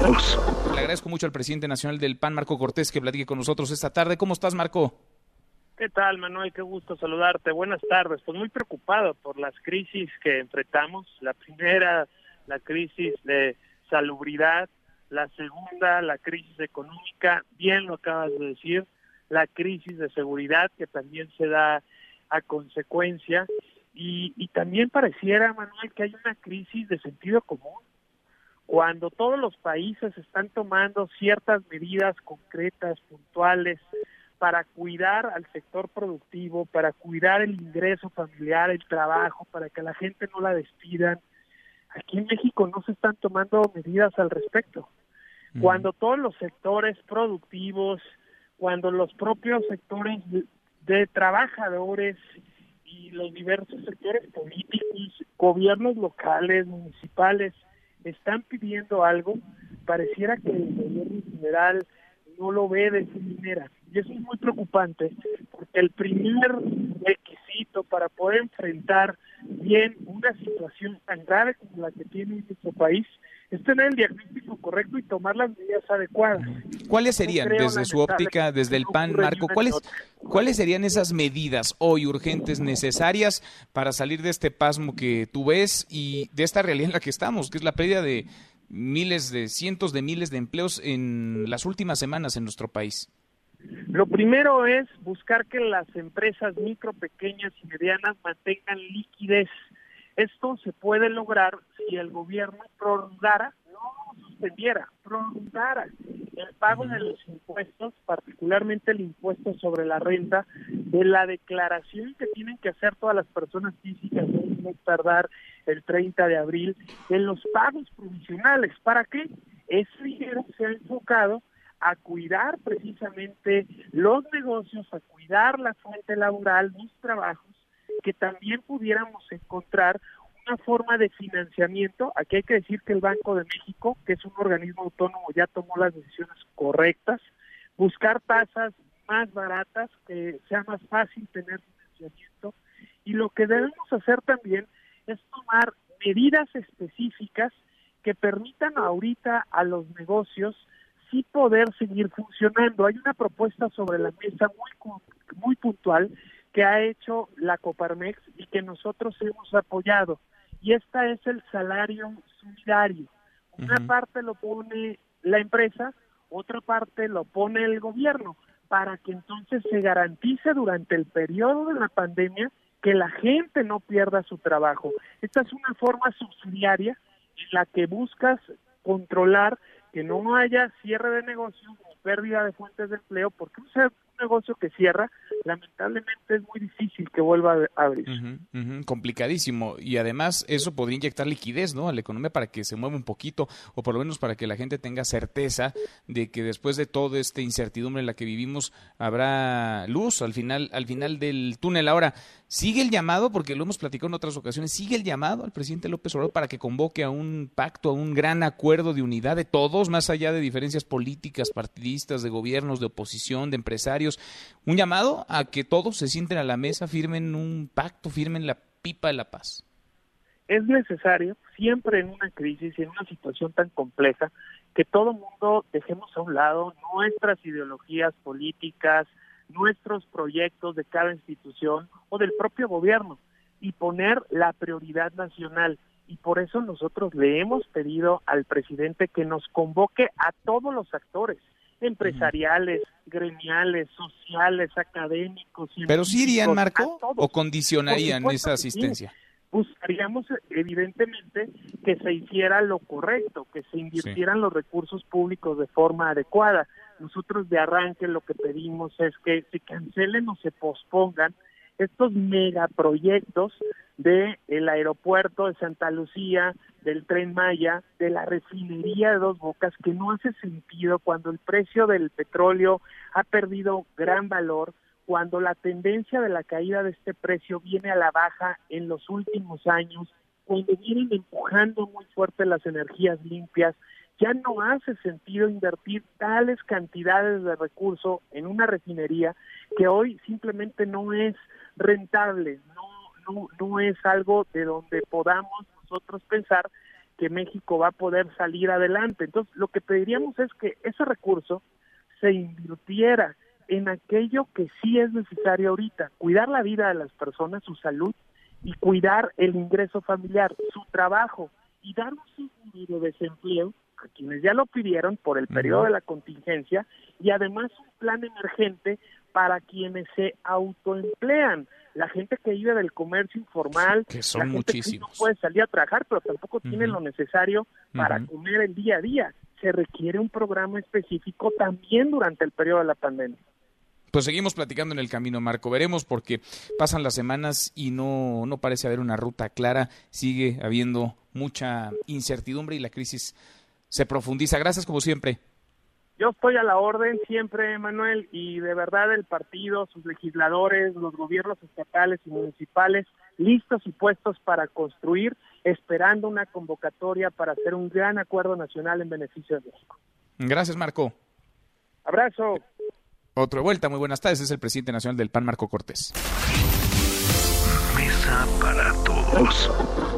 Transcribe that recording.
Le agradezco mucho al presidente nacional del PAN, Marco Cortés, que platique con nosotros esta tarde. ¿Cómo estás, Marco? ¿Qué tal, Manuel? Qué gusto saludarte. Buenas tardes. Pues muy preocupado por las crisis que enfrentamos. La primera, la crisis de salubridad. La segunda, la crisis económica. Bien lo acabas de decir. La crisis de seguridad que también se da a consecuencia. Y, y también pareciera, Manuel, que hay una crisis de sentido común. Cuando todos los países están tomando ciertas medidas concretas, puntuales, para cuidar al sector productivo, para cuidar el ingreso familiar, el trabajo, para que la gente no la despidan. Aquí en México no se están tomando medidas al respecto. Cuando todos los sectores productivos, cuando los propios sectores de, de trabajadores y los diversos sectores políticos, gobiernos locales, municipales, están pidiendo algo, pareciera que el gobierno general no lo ve de esa manera. Y eso es muy preocupante, porque el primer requisito para poder enfrentar bien una situación tan grave como la que tiene nuestro país es tener el diagnóstico correcto y tomar las medidas adecuadas. ¿Cuáles serían, desde su óptica, desde el PAN, Marco, cuáles, cuáles serían esas medidas hoy urgentes necesarias para salir de este pasmo que tú ves y de esta realidad en la que estamos, que es la pérdida de miles de, cientos de miles de empleos en las últimas semanas en nuestro país? Lo primero es buscar que las empresas micro, pequeñas y medianas mantengan liquidez. Esto se puede lograr si el gobierno prolongara, no suspendiera, prolongara el pago de los impuestos, particularmente el impuesto sobre la renta, de la declaración que tienen que hacer todas las personas físicas, no tardar el 30 de abril, en los pagos provisionales. ¿Para qué? Ese dinero se ha enfocado a cuidar precisamente los negocios, a cuidar la fuente laboral, los trabajos, que también pudiéramos encontrar una forma de financiamiento. Aquí hay que decir que el Banco de México, que es un organismo autónomo, ya tomó las decisiones correctas, buscar tasas más baratas, que sea más fácil tener financiamiento. Y lo que debemos hacer también es tomar medidas específicas que permitan ahorita a los negocios sí poder seguir funcionando. Hay una propuesta sobre la mesa muy, muy puntual que ha hecho la Coparmex y que nosotros hemos apoyado. Y esta es el salario solidario. Una parte lo pone la empresa, otra parte lo pone el gobierno, para que entonces se garantice durante el periodo de la pandemia que la gente no pierda su trabajo. Esta es una forma subsidiaria en la que buscas controlar que no haya cierre de negocios ni pérdida de fuentes de empleo, porque un, negocio que cierra, lamentablemente es muy difícil que vuelva a abrir. Complicadísimo. Y además eso podría inyectar liquidez ¿no? a la economía para que se mueva un poquito, o por lo menos para que la gente tenga certeza de que después de toda esta incertidumbre en la que vivimos habrá luz al final, al final del túnel. Ahora, sigue el llamado, porque lo hemos platicado en otras ocasiones, sigue el llamado al presidente López Obrador para que convoque a un pacto, a un gran acuerdo de unidad de todos, más allá de diferencias políticas, partidistas, de gobiernos, de oposición, de empresarios. Un llamado a que todos se sienten a la mesa, firmen un pacto, firmen la pipa de la paz. Es necesario, siempre en una crisis y en una situación tan compleja, que todo mundo dejemos a un lado nuestras ideologías políticas, nuestros proyectos de cada institución o del propio gobierno y poner la prioridad nacional. Y por eso nosotros le hemos pedido al presidente que nos convoque a todos los actores, empresariales, gremiales, sociales, académicos. ¿Pero sí irían, Marco, o condicionarían esa asistencia? Buscaríamos, evidentemente, que se hiciera lo correcto, que se invirtieran los recursos públicos de forma adecuada. Nosotros de arranque lo que pedimos es que se cancelen o se pospongan estos megaproyectos de el aeropuerto de Santa Lucía, del tren Maya, de la refinería de Dos Bocas, que no hace sentido cuando el precio del petróleo ha perdido gran valor, cuando la tendencia de la caída de este precio viene a la baja en los últimos años, cuando vienen empujando muy fuerte las energías limpias, ya no hace sentido invertir tales cantidades de recursos en una refinería que hoy simplemente no es rentable, no, no, no es algo de donde podamos nosotros pensar que México va a poder salir adelante. Entonces, lo que pediríamos es que ese recurso se invirtiera en aquello que sí es necesario ahorita, cuidar la vida de las personas, su salud y cuidar el ingreso familiar, su trabajo y dar un seguro de desempleo quienes ya lo pidieron por el periodo de la contingencia y además un plan emergente para quienes se autoemplean la gente que vive del comercio informal, que son la gente muchísimos. que no puede salir a trabajar, pero tampoco tiene lo necesario para comer el día a día. Se requiere un programa específico también durante el periodo de la pandemia. Pues seguimos platicando en el camino, Marco. Veremos porque pasan las semanas y no, no parece haber una ruta clara. Sigue habiendo mucha incertidumbre y la crisis se profundiza. Gracias como siempre. Yo estoy a la orden siempre, Manuel, y de verdad el partido, sus legisladores, los gobiernos estatales y municipales, listos y puestos para construir, esperando una convocatoria para hacer un gran acuerdo nacional en beneficio de México. Gracias, Marco. Abrazo. Otra vuelta, muy buenas tardes. Es el presidente nacional del PAN, Marco Cortés. Mesa para todos.